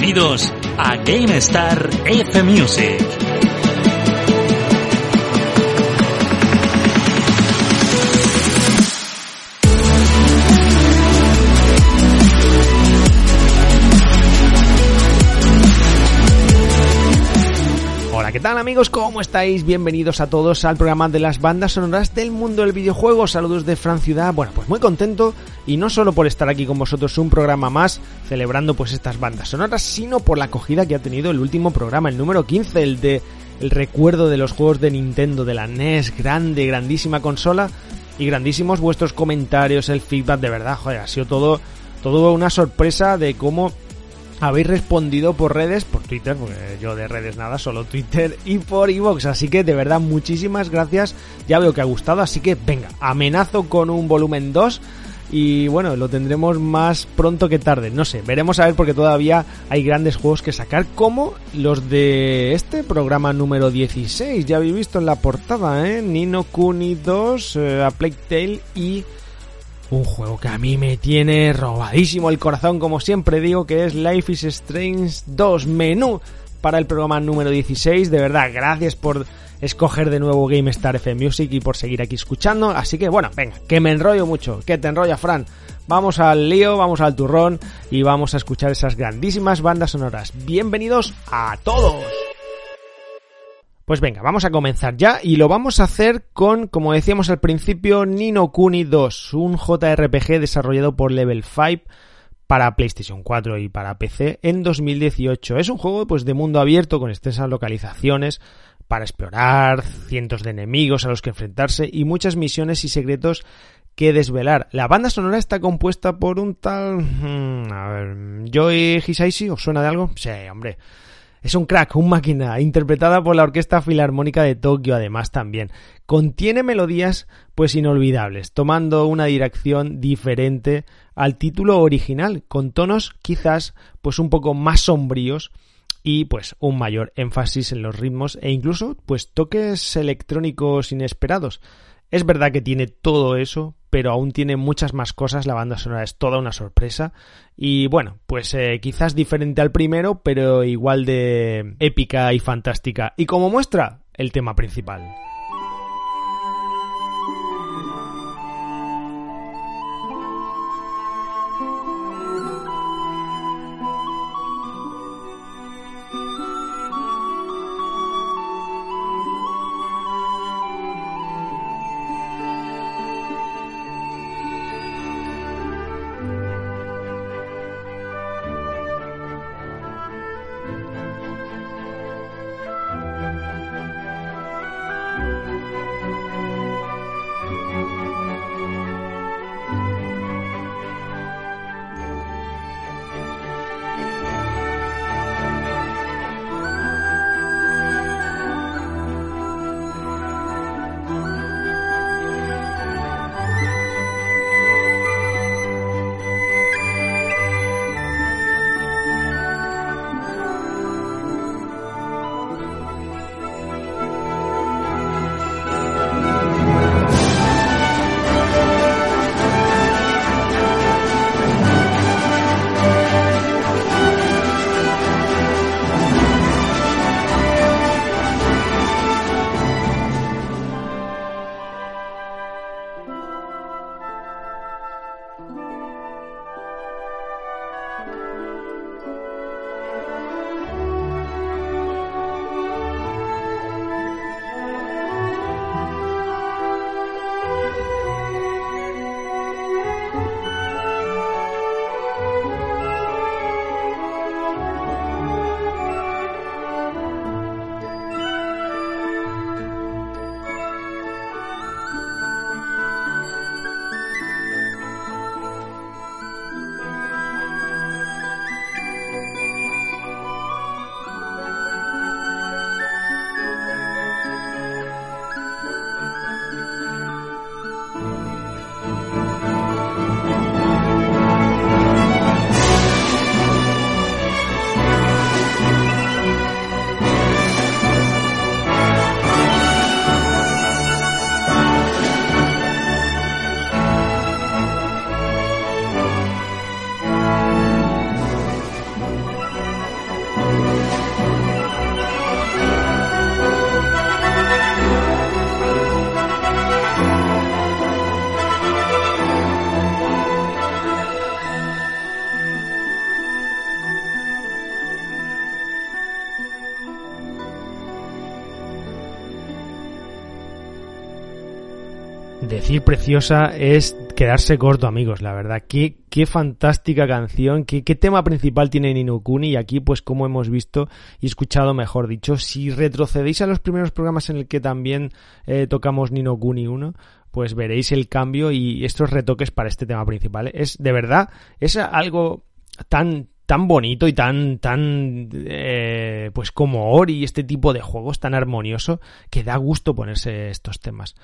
Bienvenidos a GameStar F Music. ¿Qué tal amigos? ¿Cómo estáis? Bienvenidos a todos al programa de las bandas sonoras del mundo del videojuego. Saludos de Fran Ciudad. Bueno, pues muy contento y no solo por estar aquí con vosotros un programa más celebrando pues estas bandas sonoras, sino por la acogida que ha tenido el último programa, el número 15, el de el recuerdo de los juegos de Nintendo, de la NES, grande, grandísima consola y grandísimos vuestros comentarios, el feedback, de verdad, joder, ha sido todo todo una sorpresa de cómo habéis respondido por redes, por Twitter, porque yo de redes nada, solo Twitter y por iVoox, así que de verdad muchísimas gracias, ya veo que ha gustado, así que venga, amenazo con un volumen 2 y bueno, lo tendremos más pronto que tarde, no sé, veremos a ver porque todavía hay grandes juegos que sacar como los de este programa número 16, ya habéis visto en la portada, ¿eh? Nino Kuni 2, eh, A Plague Tale y un juego que a mí me tiene robadísimo el corazón, como siempre digo, que es Life is Strange 2 menú para el programa número 16. De verdad, gracias por escoger de nuevo GameStar FM Music y por seguir aquí escuchando. Así que bueno, venga, que me enrollo mucho, que te enrolla Fran. Vamos al lío, vamos al turrón y vamos a escuchar esas grandísimas bandas sonoras. Bienvenidos a todos. Pues venga, vamos a comenzar ya y lo vamos a hacer con, como decíamos al principio, Nino Kuni 2, un JRPG desarrollado por Level 5 para PlayStation 4 y para PC en 2018. Es un juego pues de mundo abierto con extensas localizaciones para explorar, cientos de enemigos a los que enfrentarse y muchas misiones y secretos que desvelar. La banda sonora está compuesta por un tal... hmm, a ver... Joey Hisaishi, ¿os suena de algo? Sí, hombre. Es un crack, un máquina, interpretada por la Orquesta Filarmónica de Tokio además también. Contiene melodías pues inolvidables, tomando una dirección diferente al título original, con tonos quizás pues un poco más sombríos y pues un mayor énfasis en los ritmos e incluso pues toques electrónicos inesperados. Es verdad que tiene todo eso, pero aún tiene muchas más cosas. La banda sonora es toda una sorpresa. Y bueno, pues eh, quizás diferente al primero, pero igual de épica y fantástica. Y como muestra, el tema principal. Preciosa es quedarse corto, amigos, la verdad. Qué, qué fantástica canción, qué, qué tema principal tiene Nino Kuni y aquí, pues como hemos visto y escuchado, mejor dicho, si retrocedéis a los primeros programas en el que también eh, tocamos Nino Kuni 1, pues veréis el cambio y estos retoques para este tema principal. Es de verdad, es algo tan tan bonito y tan tan eh, pues como Ori y este tipo de juegos tan armonioso que da gusto ponerse estos temas.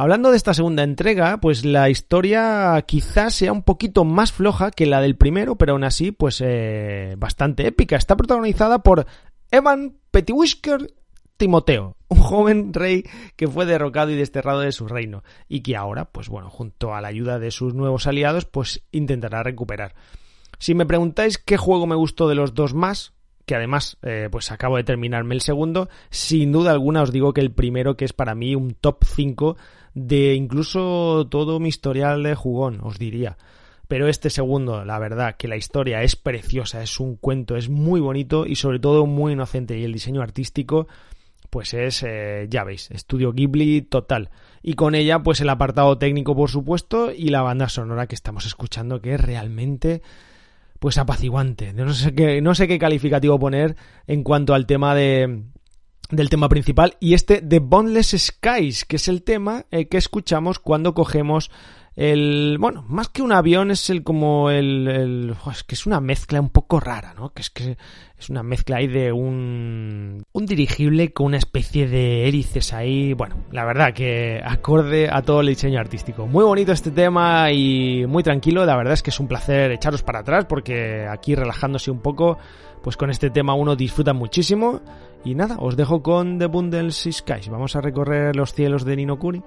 Hablando de esta segunda entrega, pues la historia quizás sea un poquito más floja que la del primero, pero aún así, pues eh, bastante épica. Está protagonizada por Evan Pettiwhisker Timoteo, un joven rey que fue derrocado y desterrado de su reino y que ahora, pues bueno, junto a la ayuda de sus nuevos aliados, pues intentará recuperar. Si me preguntáis qué juego me gustó de los dos más, que además eh, pues acabo de terminarme el segundo, sin duda alguna os digo que el primero que es para mí un top 5 de incluso todo mi historial de jugón, os diría. Pero este segundo, la verdad, que la historia es preciosa, es un cuento, es muy bonito y sobre todo muy inocente. Y el diseño artístico, pues es, eh, ya veis, estudio Ghibli total. Y con ella, pues el apartado técnico, por supuesto, y la banda sonora que estamos escuchando, que es realmente, pues apaciguante. No sé qué, no sé qué calificativo poner en cuanto al tema de, del tema principal y este The Boundless Skies, que es el tema eh, que escuchamos cuando cogemos el bueno más que un avión es el como el, el es que es una mezcla un poco rara no que es que es una mezcla ahí de un un dirigible con una especie de hélices ahí bueno la verdad que acorde a todo el diseño artístico. Muy bonito este tema y muy tranquilo la verdad es que es un placer echaros para atrás porque aquí relajándose un poco pues con este tema uno disfruta muchísimo y nada os dejo con The Bundles Skies. Vamos a recorrer los cielos de Ninokuni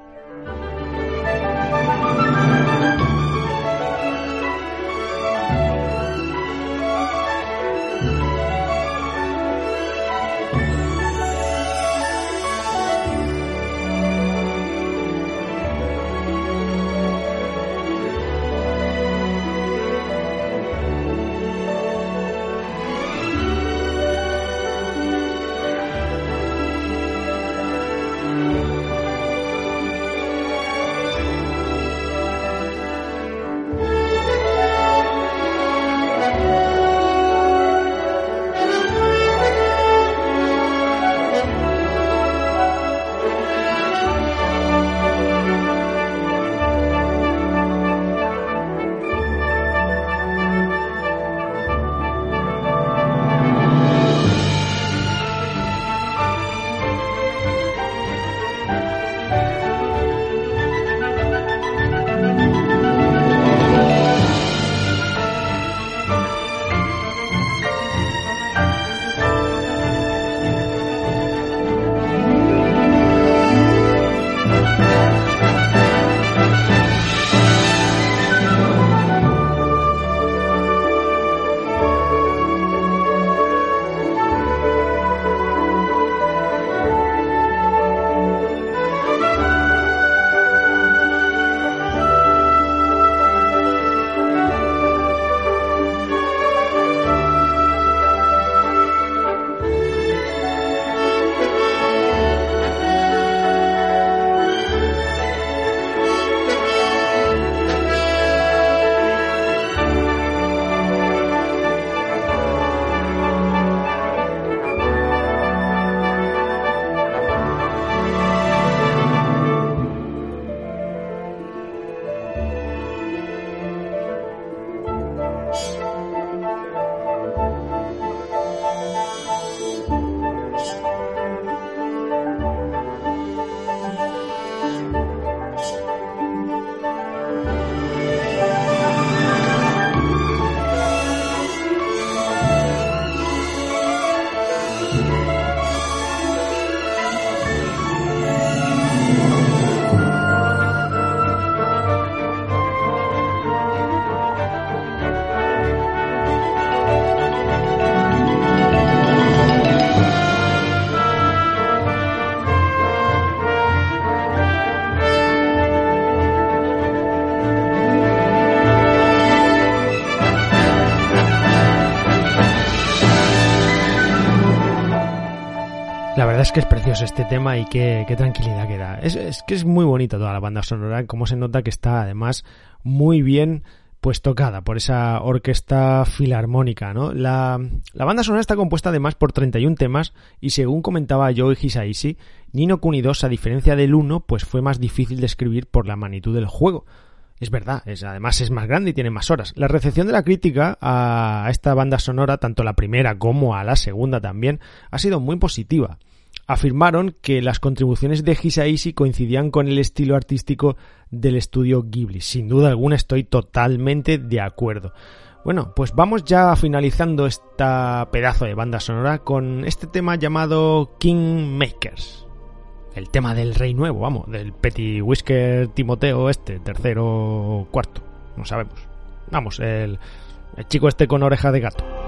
es que es precioso este tema y qué, tranquilidad que da. Es, que es muy bonita toda la banda sonora, como se nota que está además muy bien pues tocada por esa orquesta filarmónica, ¿no? La, la banda sonora está compuesta además por 31 temas y según comentaba Joe Hisaishi, Nino Kuni 2, a diferencia del 1, pues fue más difícil de escribir por la magnitud del juego. Es verdad, además es más grande y tiene más horas. La recepción de la crítica a esta banda sonora, tanto la primera como a la segunda también, ha sido muy positiva afirmaron que las contribuciones de Hisaishi coincidían con el estilo artístico del estudio Ghibli. Sin duda alguna estoy totalmente de acuerdo. Bueno, pues vamos ya finalizando esta pedazo de banda sonora con este tema llamado King Makers. El tema del rey nuevo, vamos, del Petty Whisker Timoteo este, tercero o cuarto, no sabemos. Vamos, el, el chico este con oreja de gato.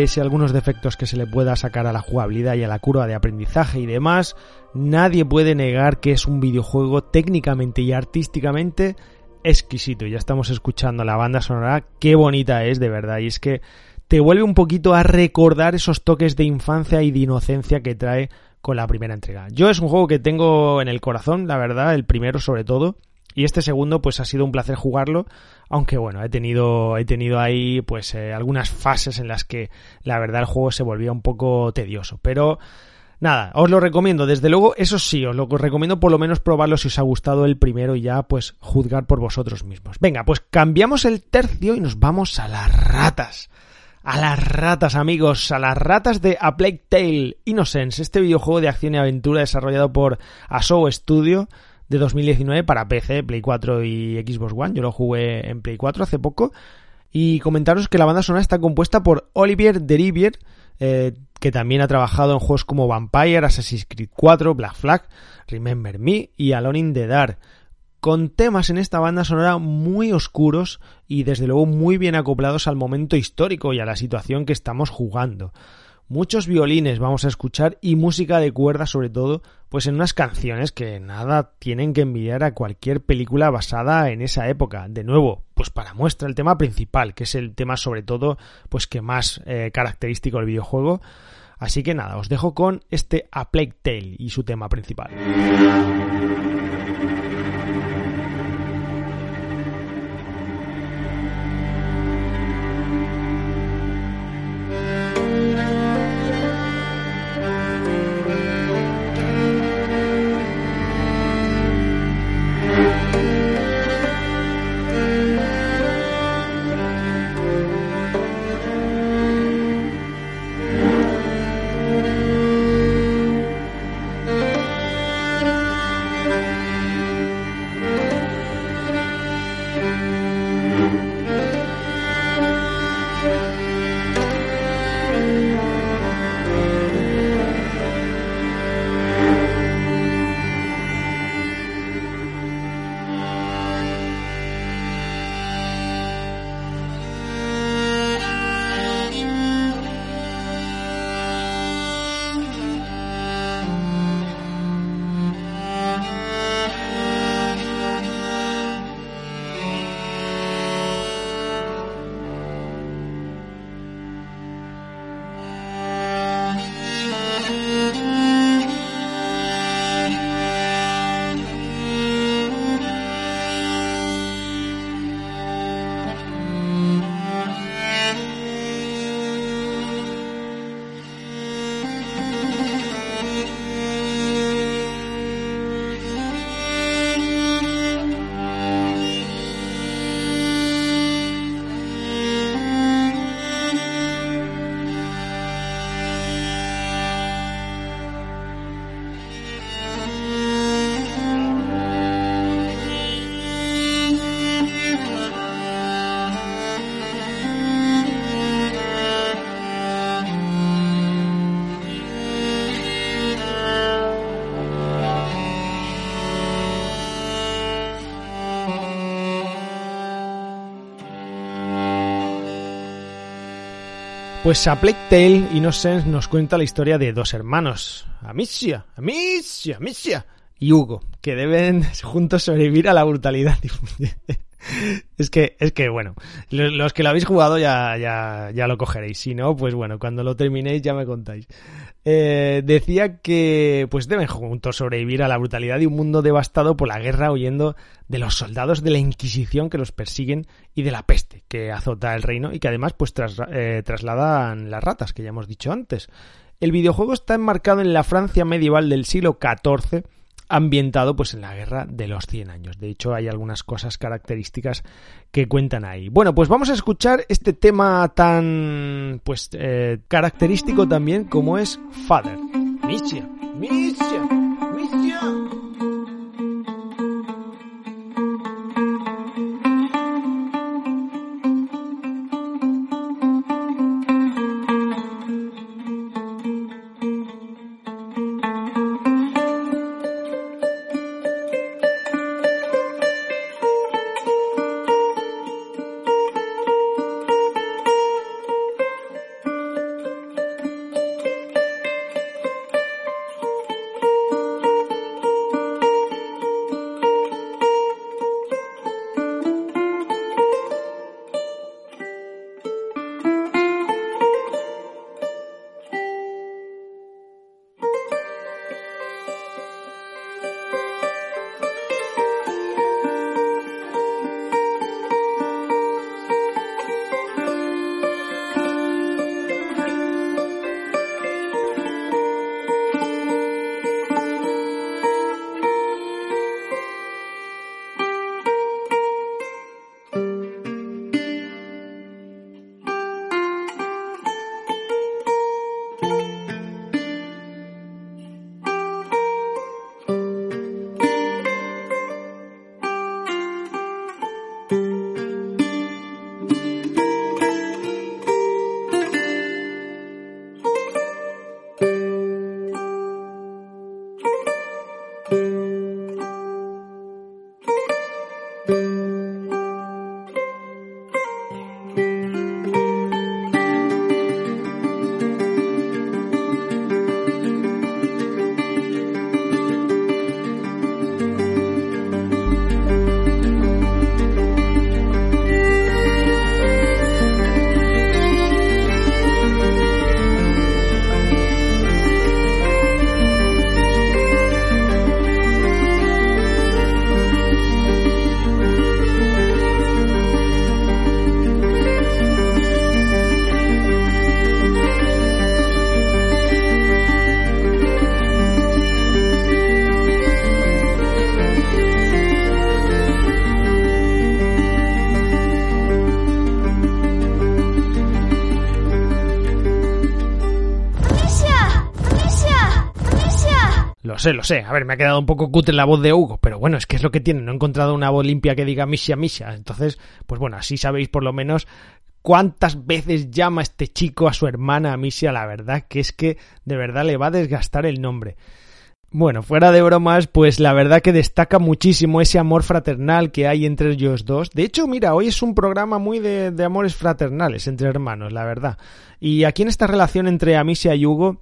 Pese algunos defectos que se le pueda sacar a la jugabilidad y a la curva de aprendizaje y demás, nadie puede negar que es un videojuego técnicamente y artísticamente exquisito. Ya estamos escuchando la banda sonora, qué bonita es de verdad, y es que te vuelve un poquito a recordar esos toques de infancia y de inocencia que trae con la primera entrega. Yo es un juego que tengo en el corazón, la verdad, el primero sobre todo, y este segundo, pues ha sido un placer jugarlo, aunque bueno, he tenido, he tenido ahí pues eh, algunas fases en las que la verdad el juego se volvía un poco tedioso. Pero nada, os lo recomiendo, desde luego, eso sí, os lo recomiendo por lo menos probarlo si os ha gustado el primero y ya pues juzgar por vosotros mismos. Venga, pues cambiamos el tercio y nos vamos a las ratas. A las ratas, amigos, a las ratas de A Plague Tale Innocence, este videojuego de acción y aventura desarrollado por Asou Studio de 2019 para PC, Play 4 y Xbox One. Yo lo jugué en Play 4 hace poco. Y comentaros que la banda sonora está compuesta por Olivier Derivier, eh, que también ha trabajado en juegos como Vampire, Assassin's Creed 4, Black Flag, Remember Me y Alone in the Dark. con temas en esta banda sonora muy oscuros y desde luego muy bien acoplados al momento histórico y a la situación que estamos jugando. Muchos violines vamos a escuchar y música de cuerda sobre todo, pues en unas canciones que nada tienen que envidiar a cualquier película basada en esa época. De nuevo, pues para muestra el tema principal, que es el tema sobre todo pues que más eh, característico del videojuego. Así que nada, os dejo con este A Plague Tale y su tema principal. Pues a Plague Tale Innocence nos cuenta la historia de dos hermanos, Amicia, Amicia, Amicia y Hugo, que deben juntos sobrevivir a la brutalidad. es que, es que bueno, los que lo habéis jugado ya, ya, ya lo cogeréis. Si no, pues bueno, cuando lo terminéis ya me contáis. Eh, decía que pues deben juntos sobrevivir a la brutalidad de un mundo devastado por la guerra huyendo de los soldados de la Inquisición que los persiguen y de la peste que azota el reino y que además pues eh, trasladan las ratas que ya hemos dicho antes. El videojuego está enmarcado en la Francia medieval del siglo XIV ambientado pues en la guerra de los 100 años. De hecho, hay algunas cosas características que cuentan ahí. Bueno, pues vamos a escuchar este tema tan pues eh, característico también como es Father. Misha, Misha. Sé, lo sé. A ver, me ha quedado un poco cutre la voz de Hugo, pero bueno, es que es lo que tiene. No he encontrado una voz limpia que diga Misha Misha. Entonces, pues bueno, así sabéis por lo menos cuántas veces llama este chico a su hermana Misha. La verdad que es que de verdad le va a desgastar el nombre. Bueno, fuera de bromas, pues la verdad que destaca muchísimo ese amor fraternal que hay entre ellos dos. De hecho, mira, hoy es un programa muy de, de amores fraternales entre hermanos, la verdad. Y aquí en esta relación entre Amicia y Hugo,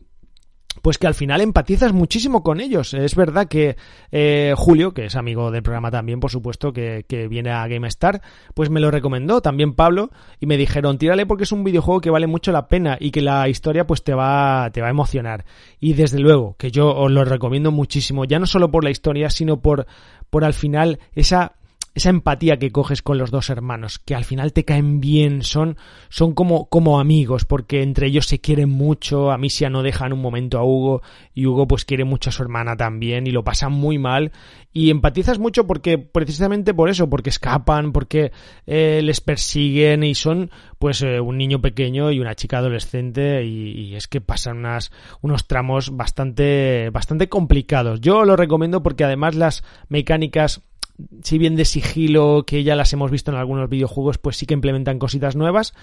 pues que al final empatizas muchísimo con ellos. Es verdad que eh, Julio, que es amigo del programa también, por supuesto, que, que, viene a GameStar, pues me lo recomendó también Pablo y me dijeron, tírale porque es un videojuego que vale mucho la pena y que la historia pues te va, te va a emocionar. Y desde luego que yo os lo recomiendo muchísimo, ya no solo por la historia, sino por, por al final esa esa empatía que coges con los dos hermanos, que al final te caen bien, son, son como, como amigos, porque entre ellos se quieren mucho, a Misia no dejan un momento a Hugo, y Hugo pues quiere mucho a su hermana también, y lo pasan muy mal, y empatizas mucho porque, precisamente por eso, porque escapan, porque eh, les persiguen, y son pues eh, un niño pequeño y una chica adolescente, y, y es que pasan unas, unos tramos bastante, bastante complicados. Yo lo recomiendo porque además las mecánicas si bien de sigilo que ya las hemos visto en algunos videojuegos, pues sí que implementan cositas nuevas.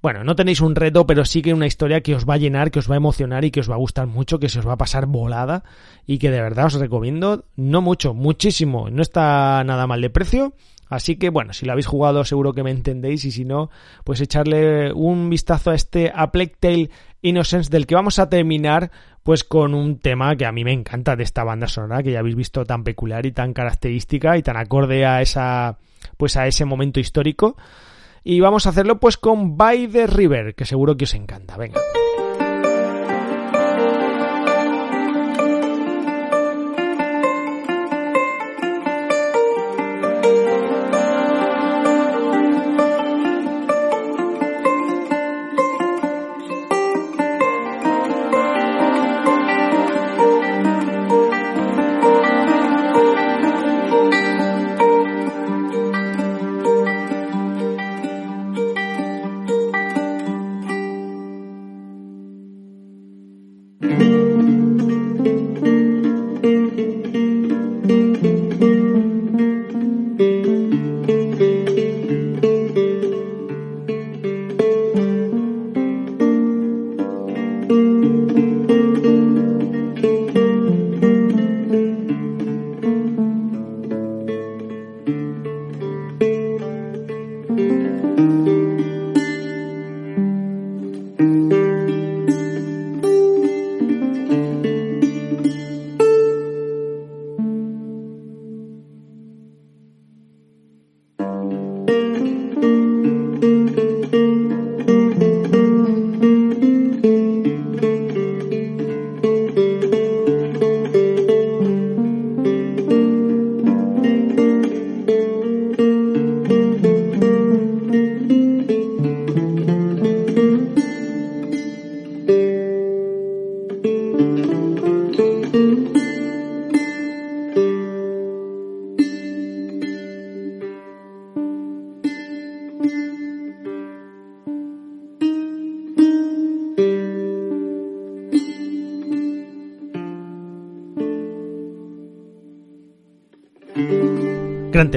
Bueno, no tenéis un reto, pero sí que una historia que os va a llenar, que os va a emocionar y que os va a gustar mucho, que se os va a pasar volada y que de verdad os recomiendo, no mucho, muchísimo, no está nada mal de precio. Así que bueno, si lo habéis jugado seguro que me entendéis y si no, pues echarle un vistazo a este A Plague Tale Innocence del que vamos a terminar pues con un tema que a mí me encanta de esta banda sonora que ya habéis visto tan peculiar y tan característica y tan acorde a esa pues a ese momento histórico. Y vamos a hacerlo pues con By the River que seguro que os encanta. Venga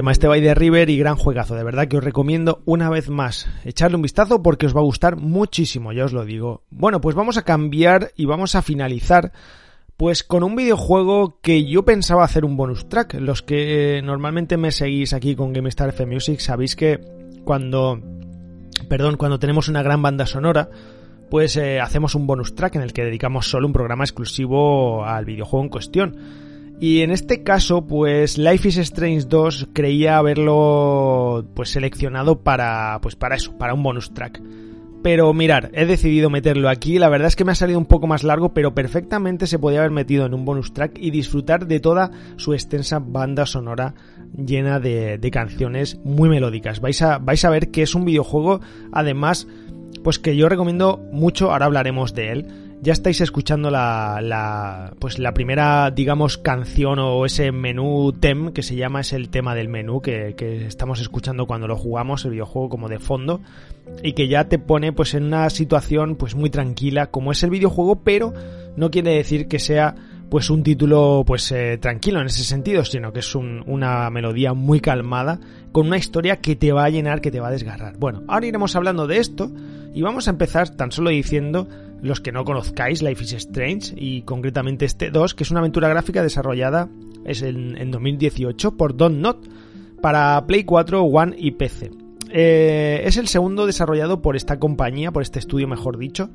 tema este By de River y gran juegazo, de verdad que os recomiendo una vez más echarle un vistazo porque os va a gustar muchísimo, ya os lo digo. Bueno, pues vamos a cambiar y vamos a finalizar pues con un videojuego que yo pensaba hacer un bonus track. Los que normalmente me seguís aquí con GameStar F Music sabéis que cuando perdón, cuando tenemos una gran banda sonora, pues eh, hacemos un bonus track en el que dedicamos solo un programa exclusivo al videojuego en cuestión. Y en este caso, pues Life is Strange 2 creía haberlo pues seleccionado para pues para eso, para un bonus track. Pero mirar, he decidido meterlo aquí, la verdad es que me ha salido un poco más largo, pero perfectamente se podía haber metido en un bonus track y disfrutar de toda su extensa banda sonora llena de, canciones muy melódicas. Vais a, vais a ver que es un videojuego, además, pues que yo recomiendo mucho, ahora hablaremos de él ya estáis escuchando la, la, pues la primera, digamos, canción o ese menú tem que se llama, es el tema del menú que, que, estamos escuchando cuando lo jugamos, el videojuego como de fondo, y que ya te pone pues en una situación pues muy tranquila como es el videojuego, pero no quiere decir que sea pues un título pues eh, tranquilo en ese sentido, sino que es una melodía muy calmada con una historia que te va a llenar, que te va a desgarrar. Bueno, ahora iremos hablando de esto y vamos a empezar tan solo diciendo los que no conozcáis Life is Strange y concretamente este 2, que es una aventura gráfica desarrollada es en, 2018 por Don Not para Play 4, One y PC. Eh, es el segundo desarrollado por esta compañía, por este estudio mejor dicho,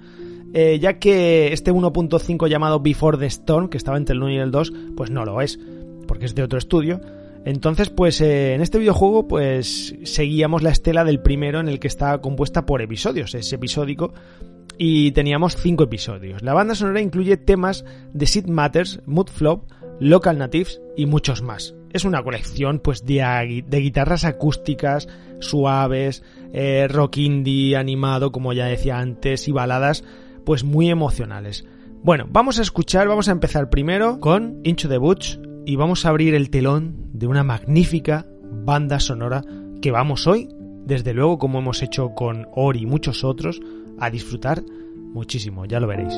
eh, ya que este 1.5 llamado Before the Storm, que estaba entre el 1 y el 2, pues no lo es, porque es de otro estudio. Entonces, pues eh, en este videojuego, pues seguíamos la estela del primero en el que está compuesta por episodios, es episódico, y teníamos 5 episodios. La banda sonora incluye temas de Sid Matters, Mood Flop, Local Natives y muchos más. Es una colección pues de, de guitarras acústicas, suaves, eh, rock indie animado, como ya decía antes, y baladas pues muy emocionales. Bueno, vamos a escuchar, vamos a empezar primero con Into the Butch y vamos a abrir el telón de una magnífica banda sonora que vamos hoy, desde luego como hemos hecho con Ori y muchos otros, a disfrutar muchísimo, ya lo veréis.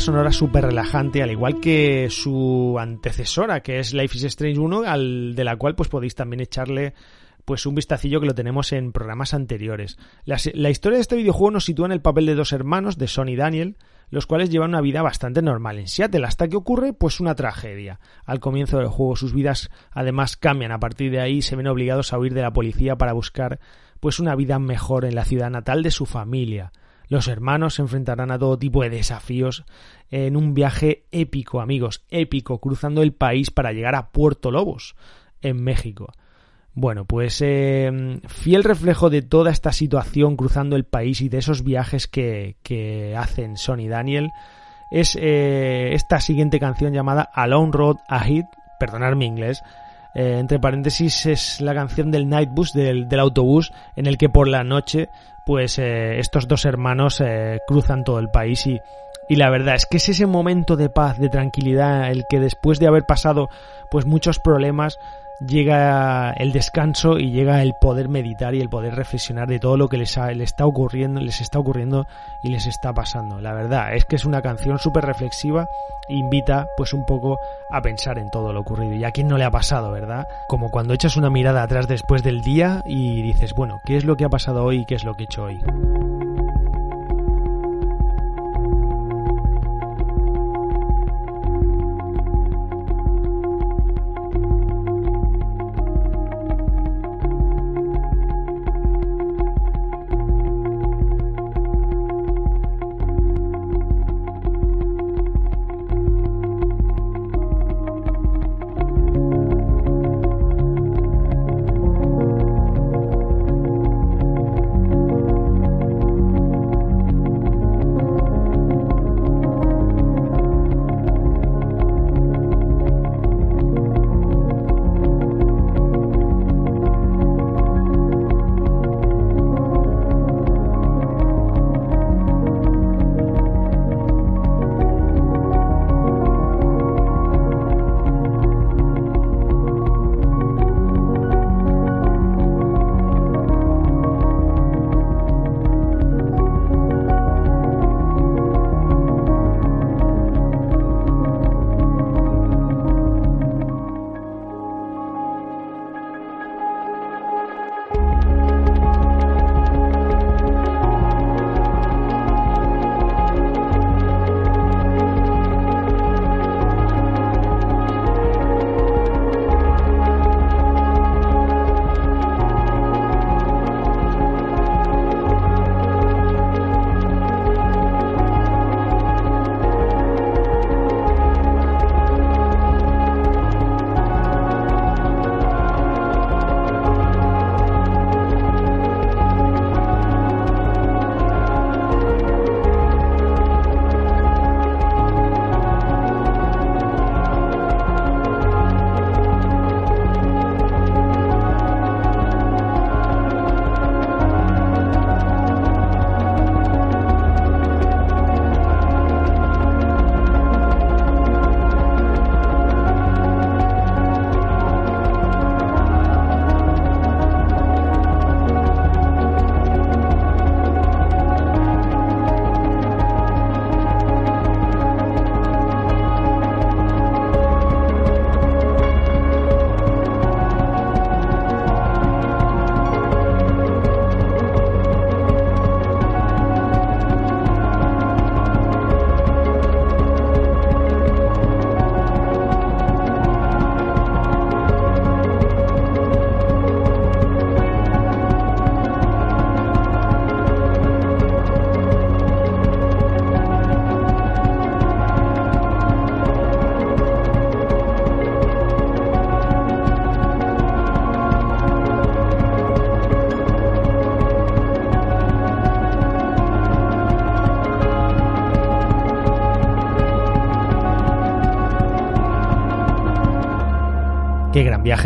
Sonora súper relajante, al igual que su antecesora, que es Life is Strange 1, al, de la cual pues podéis también echarle pues un vistacillo que lo tenemos en programas anteriores. La, la, historia de este videojuego nos sitúa en el papel de dos hermanos, de Son y Daniel, los cuales llevan una vida bastante normal en Seattle, hasta que ocurre pues una tragedia. Al comienzo del juego sus vidas además cambian, a partir de ahí se ven obligados a huir de la policía para buscar pues una vida mejor en la ciudad natal de su familia. Los hermanos se enfrentarán a todo tipo de desafíos en un viaje épico, amigos, épico, cruzando el país para llegar a Puerto Lobos, en México. Bueno, pues eh, fiel reflejo de toda esta situación cruzando el país y de esos viajes que, hacen Son y Daniel es eh, esta siguiente canción llamada Alone Road Ahead, perdonad mi inglés, eh, entre paréntesis es la canción del Nightbus, del, del autobús, en el que por la noche pues eh, estos dos hermanos eh, cruzan todo el país y, y la verdad es que es ese momento de paz, de tranquilidad, el que después de haber pasado pues muchos problemas llega el descanso y llega el poder meditar y el poder reflexionar de todo lo que les, está ocurriendo, les está ocurriendo y les está pasando. La verdad es que es una canción súper reflexiva e invita pues un poco a pensar en todo lo ocurrido. Y a quién no le ha pasado, ¿verdad? Como cuando echas una mirada atrás después del día y dices, bueno, ¿qué es lo que ha pasado hoy y qué es lo que he hecho hoy?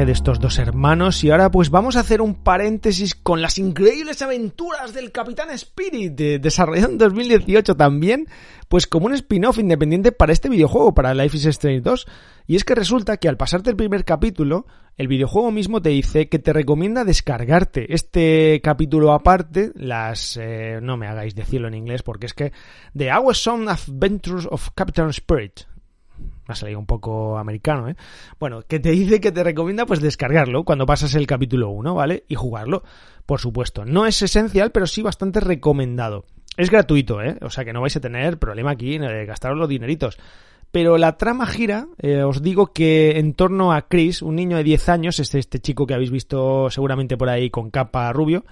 De estos dos hermanos y ahora pues vamos a hacer un paréntesis con las increíbles aventuras del Capitán Spirit, desarrollado en 2018 también, pues como un spin-off independiente para este videojuego, para Life is Strange 2. Y es que resulta que al pasarte el primer capítulo, el videojuego mismo te dice que te recomienda descargarte este capítulo aparte, las... Eh, no me hagáis decirlo en inglés porque es que The Awesome Adventures of Captain Spirit, ha salido un poco americano, ¿eh? Bueno, que te dice que te recomienda pues descargarlo cuando pasas el capítulo 1, ¿vale? Y jugarlo, por supuesto. No es esencial, pero sí bastante recomendado. Es gratuito, ¿eh? O sea que no vais a tener problema aquí en gastaros los dineritos. Pero la trama gira, eh, os digo que en torno a Chris, un niño de 10 años, este, este chico que habéis visto seguramente por ahí con capa rubio,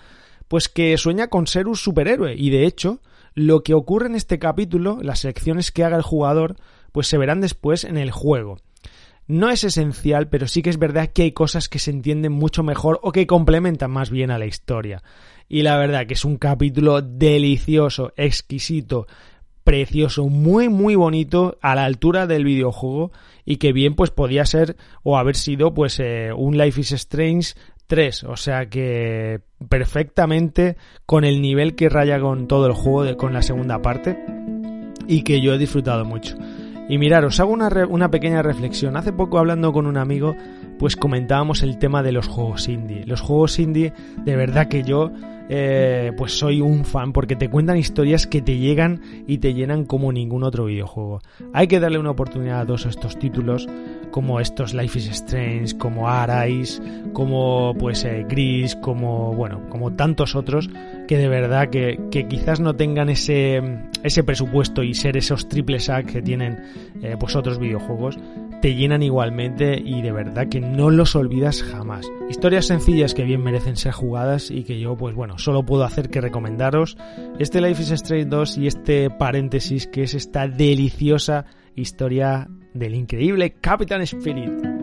pues que sueña con ser un superhéroe. Y de hecho, lo que ocurre en este capítulo, las elecciones que haga el jugador, pues se verán después en el juego. No es esencial, pero sí que es verdad que hay cosas que se entienden mucho mejor o que complementan más bien a la historia. Y la verdad que es un capítulo delicioso, exquisito, precioso, muy muy bonito a la altura del videojuego y que bien pues podía ser o haber sido pues eh, un Life is Strange 3, o sea que perfectamente con el nivel que raya con todo el juego de, con la segunda parte y que yo he disfrutado mucho. Y mirar, os hago una, una pequeña reflexión. Hace poco hablando con un amigo, pues comentábamos el tema de los juegos indie. Los juegos indie, de verdad que yo eh, pues soy un fan porque te cuentan historias que te llegan y te llenan como ningún otro videojuego. Hay que darle una oportunidad a todos estos títulos, como estos Life is Strange, como Arise, como pues eh, Gris, como bueno, como tantos otros que de verdad que, que, quizás no tengan ese, ese presupuesto y ser esos triples A que tienen eh, pues otros videojuegos, te llenan igualmente y de verdad que no los olvidas jamás. Historias sencillas que bien merecen ser jugadas y que yo pues bueno, solo puedo hacer que recomendaros este Life is Strange 2 y este paréntesis que es esta deliciosa historia del increíble Captain Spirit.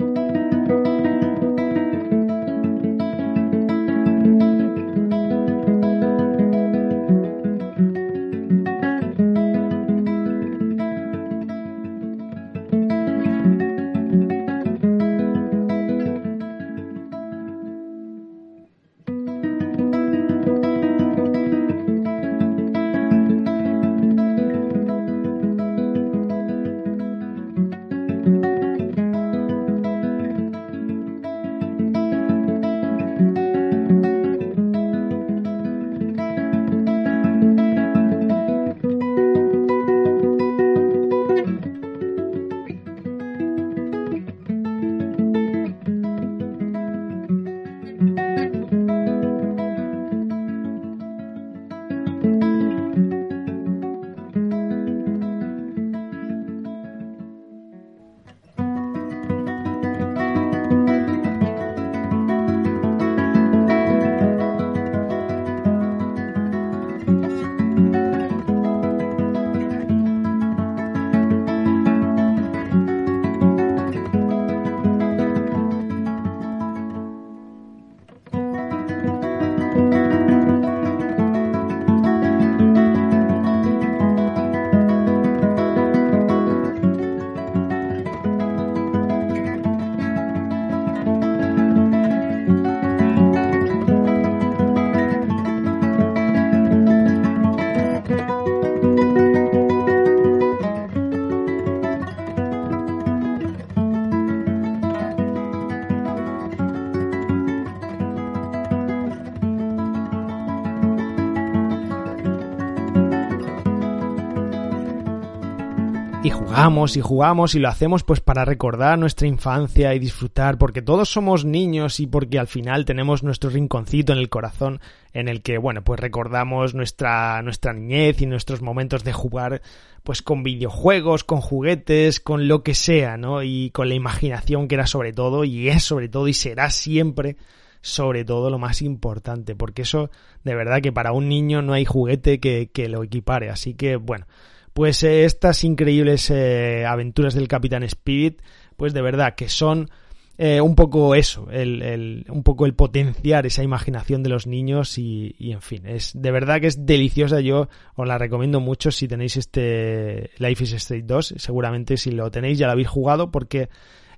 Y jugamos y lo hacemos pues para recordar nuestra infancia y disfrutar porque todos somos niños y porque al final tenemos nuestro rinconcito en el corazón en el que bueno pues recordamos nuestra nuestra niñez y nuestros momentos de jugar pues con videojuegos, con juguetes, con lo que sea, ¿no? Y con la imaginación que era sobre todo y es sobre todo y será siempre sobre todo lo más importante, porque eso de verdad que para un niño no hay juguete que, que lo equipare, así que bueno, pues eh, estas increíbles eh, aventuras del Capitán Spirit, pues de verdad que son eh, un poco eso, el, un poco el potenciar esa imaginación de los niños y, y, en fin, es de verdad que es deliciosa, yo os la recomiendo mucho si tenéis este Life is Strange 2, seguramente si lo tenéis ya lo habéis jugado porque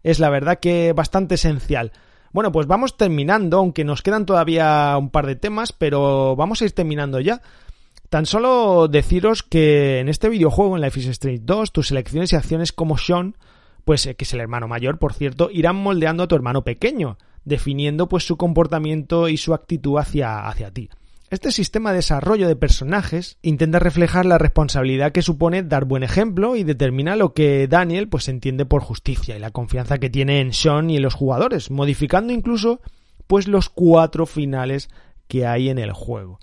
es la verdad que bastante esencial. Bueno, pues vamos terminando, aunque nos quedan todavía un par de temas, pero vamos a ir terminando ya. Tan solo deciros que en este videojuego, en Life is Strange 2, tus selecciones y acciones como Sean, pues eh, que es el hermano mayor, por cierto, irán moldeando a tu hermano pequeño, definiendo pues su comportamiento y su actitud hacia, hacia ti. Este sistema de desarrollo de personajes intenta reflejar la responsabilidad que supone dar buen ejemplo y determina lo que Daniel pues entiende por justicia y la confianza que tiene en Sean y en los jugadores, modificando incluso pues los cuatro finales que hay en el juego.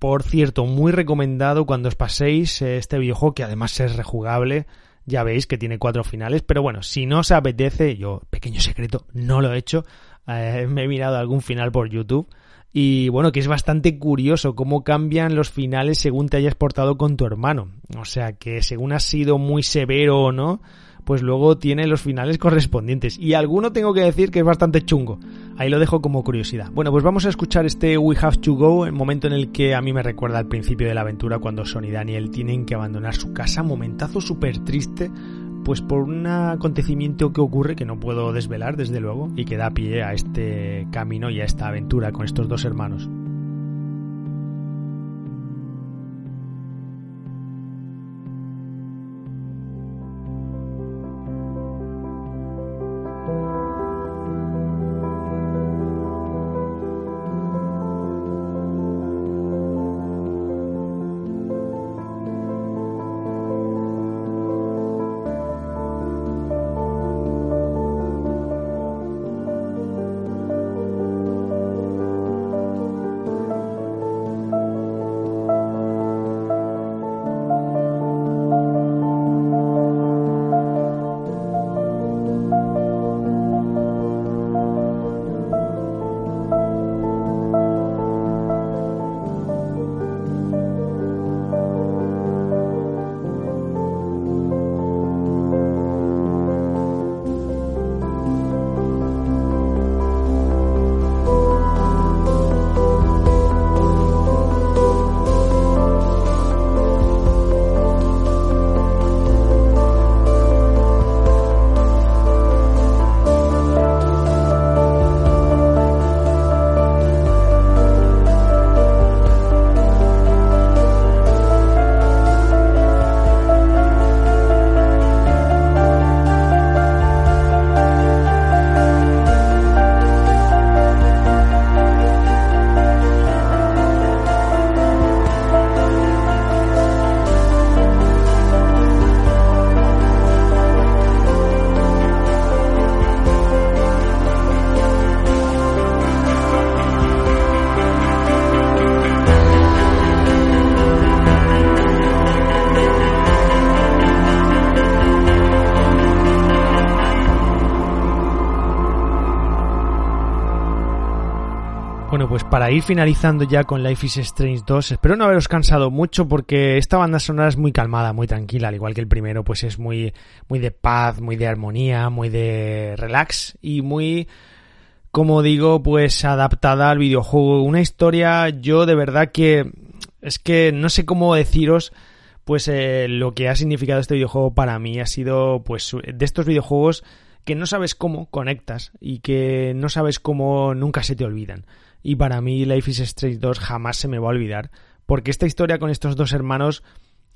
Por cierto, muy recomendado cuando os paséis este videojuego que además es rejugable. Ya veis que tiene cuatro finales, pero bueno, si no os apetece, yo, pequeño secreto, no lo he hecho. Eh, me he mirado algún final por YouTube y bueno, que es bastante curioso cómo cambian los finales según te hayas portado con tu hermano. O sea, que según has sido muy severo o no, pues luego tiene los finales correspondientes. Y alguno tengo que decir que es bastante chungo. Ahí lo dejo como curiosidad. Bueno, pues vamos a escuchar este We Have to Go, el momento en el que a mí me recuerda al principio de la aventura cuando Son y Daniel tienen que abandonar su casa. Momentazo súper triste pues por un acontecimiento que ocurre que no puedo desvelar desde luego y que da pie a este camino y a esta aventura con estos dos hermanos. Ir finalizando ya con Life is Strange 2, espero no haberos cansado mucho porque esta banda sonora es muy calmada, muy tranquila, al igual que el primero, pues es muy, muy de paz, muy de armonía, muy de relax y muy, como digo, pues adaptada al videojuego. Una historia, yo de verdad que es que no sé cómo deciros pues eh, lo que ha significado este videojuego para mí ha sido pues de estos videojuegos que no sabes cómo conectas y que no sabes cómo nunca se te olvidan y para mí Life is Strange 2 jamás se me va a olvidar, porque esta historia con estos dos hermanos,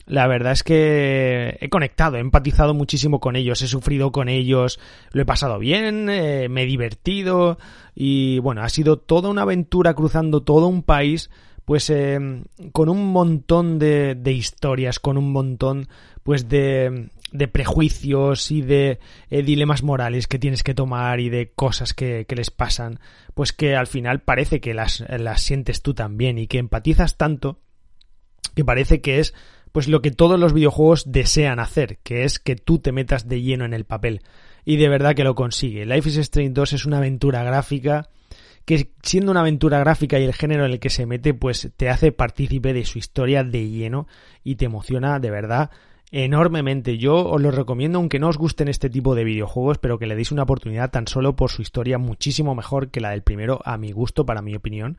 la verdad es que he conectado, he empatizado muchísimo con ellos, he sufrido con ellos, lo he pasado bien, eh, me he divertido y bueno, ha sido toda una aventura cruzando todo un país pues eh, con un montón de, de, historias, con un montón pues de, de prejuicios y de eh, dilemas morales que tienes que tomar y de cosas que, les pasan, pues que al final parece que las, las sientes tú también y que empatizas tanto que parece que es pues lo que todos los videojuegos desean hacer, que es que tú te metas de lleno en el papel. Y de verdad que lo consigue. Life is Strange 2 es una aventura gráfica que siendo una aventura gráfica y el género en el que se mete, pues te hace partícipe de su historia de lleno y te emociona de verdad enormemente. Yo os lo recomiendo, aunque no os gusten este tipo de videojuegos, pero que le deis una oportunidad tan solo por su historia muchísimo mejor que la del primero, a mi gusto, para mi opinión.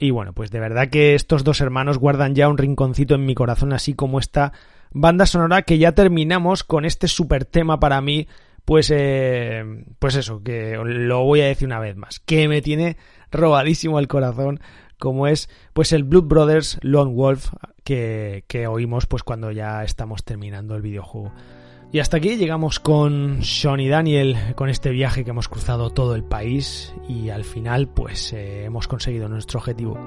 Y bueno, pues de verdad que estos dos hermanos guardan ya un rinconcito en mi corazón, así como esta banda sonora que ya terminamos con este super tema para mí, pues, eh, pues eso, que lo voy a decir una vez más, que me tiene robadísimo el corazón, como es pues el Blood Brothers Lone Wolf que, oímos pues cuando ya estamos terminando el videojuego. Y hasta aquí llegamos con Sean y Daniel, con este viaje que hemos cruzado todo el país y al final pues eh, hemos conseguido nuestro objetivo.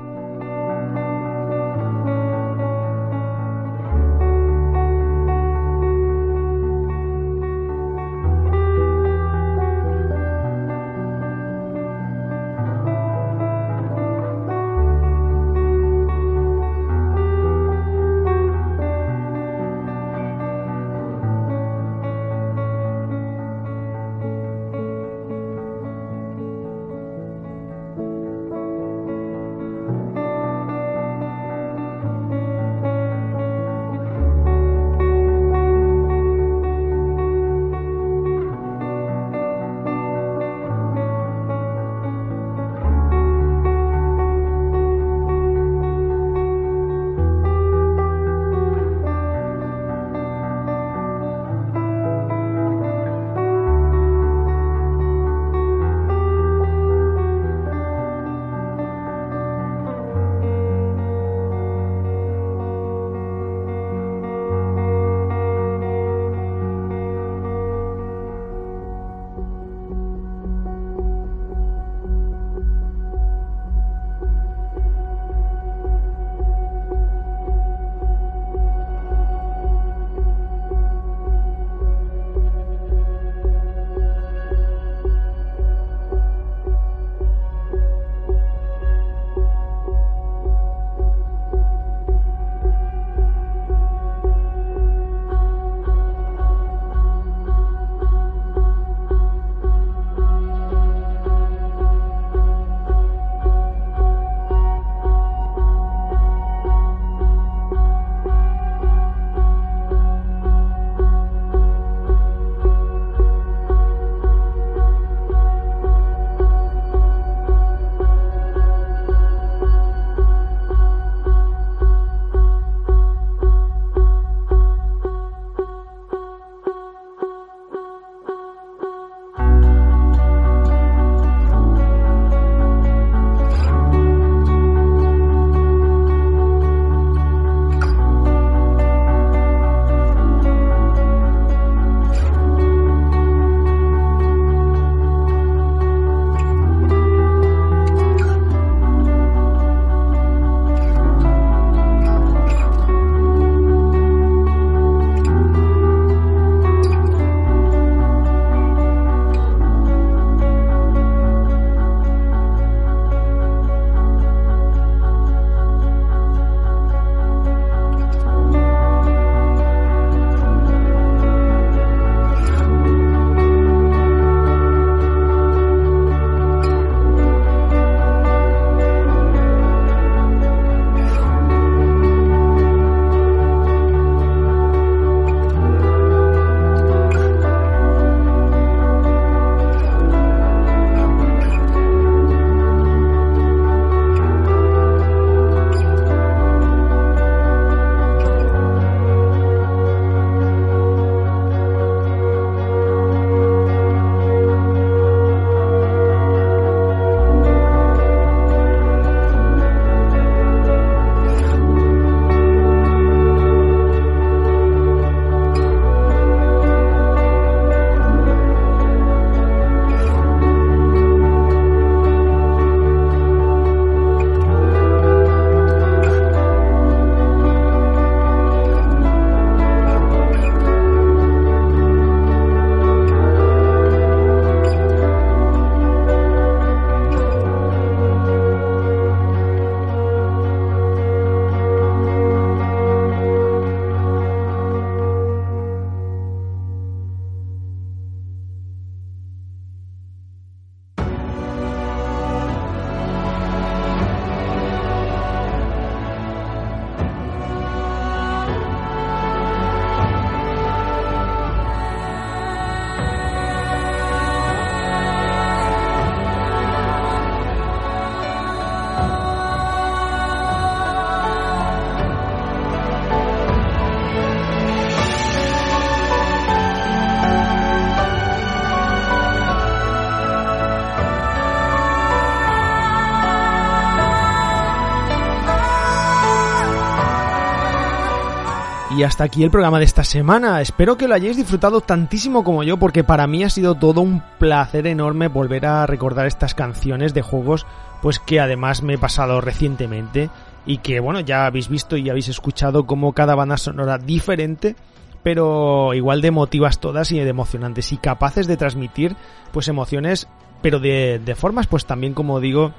Y hasta aquí el programa de esta semana. Espero que lo hayáis disfrutado tantísimo como yo porque para mí ha sido todo un placer enorme volver a recordar estas canciones de juegos pues que además me he pasado recientemente y que bueno ya habéis visto y habéis escuchado como cada banda sonora diferente pero igual de emotivas todas y de emocionantes y capaces de transmitir pues emociones pero de, de formas pues también como digo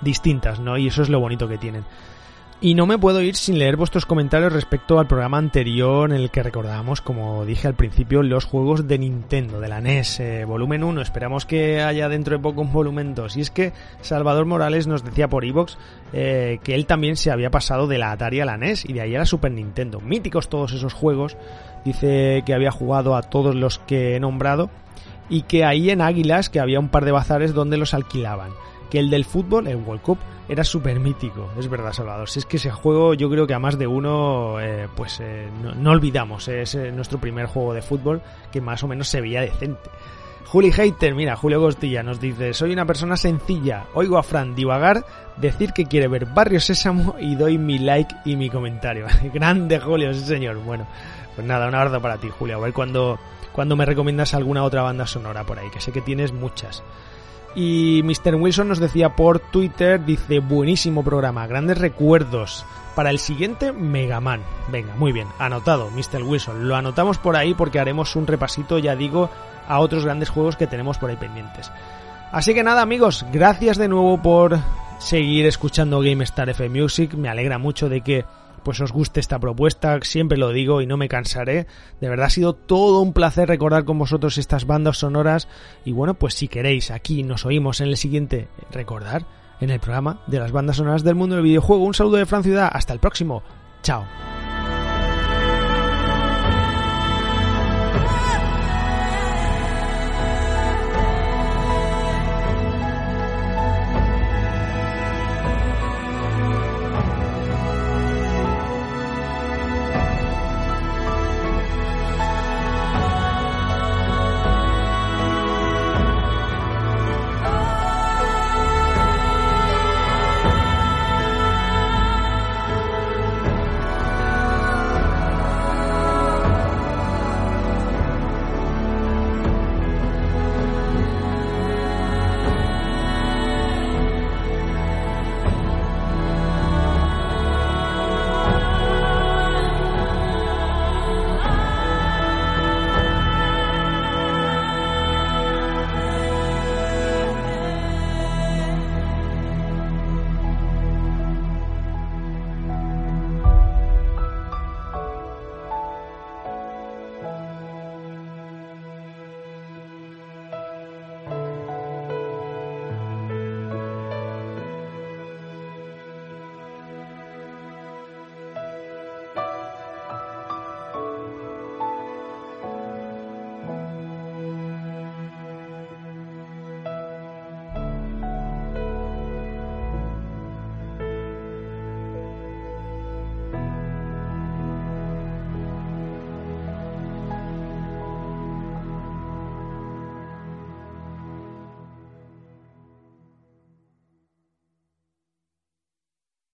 distintas, ¿no? Y eso es lo bonito que tienen. Y no me puedo ir sin leer vuestros comentarios respecto al programa anterior en el que recordábamos, como dije al principio, los juegos de Nintendo, de la NES, eh, volumen 1. Esperamos que haya dentro de poco un volumen 2. Y es que Salvador Morales nos decía por Evox eh, que él también se había pasado de la Atari a la NES y de ahí a la Super Nintendo. Míticos todos esos juegos. Dice que había jugado a todos los que he nombrado y que ahí en Águilas que había un par de bazares donde los alquilaban que el del fútbol, el World Cup, era súper mítico. Es verdad, Salvador. Si es que ese juego yo creo que a más de uno, eh, pues eh, no, olvidamos. Eh, es nuestro primer juego de fútbol que más o menos se veía decente. Juli Hater, mira, Julio Costilla nos dice, soy una persona sencilla, oigo a Fran divagar, decir que quiere ver Barrio Sésamo y doy mi like y mi comentario. Grande Julio, sí señor. Bueno, pues nada, un abrazo para ti, Julio. A ver cuando, cuando me recomiendas alguna otra banda sonora por ahí, que sé que tienes muchas. Y Mr. Wilson nos decía por Twitter, dice, buenísimo programa, grandes recuerdos. Para el siguiente, Mega Man. Venga, muy bien, anotado, Mr. Wilson. Lo anotamos por ahí porque haremos un repasito, ya digo, a otros grandes juegos que tenemos por ahí pendientes. Así que nada, amigos, gracias de nuevo por seguir escuchando GameStar F Music. Me alegra mucho de que pues os guste esta propuesta, siempre lo digo y no me cansaré. De verdad ha sido todo un placer recordar con vosotros estas bandas sonoras y bueno, pues si queréis, aquí nos oímos en el siguiente recordar en el programa de las bandas sonoras del mundo del videojuego. Un saludo de Fran Ciudad, hasta el próximo. Chao.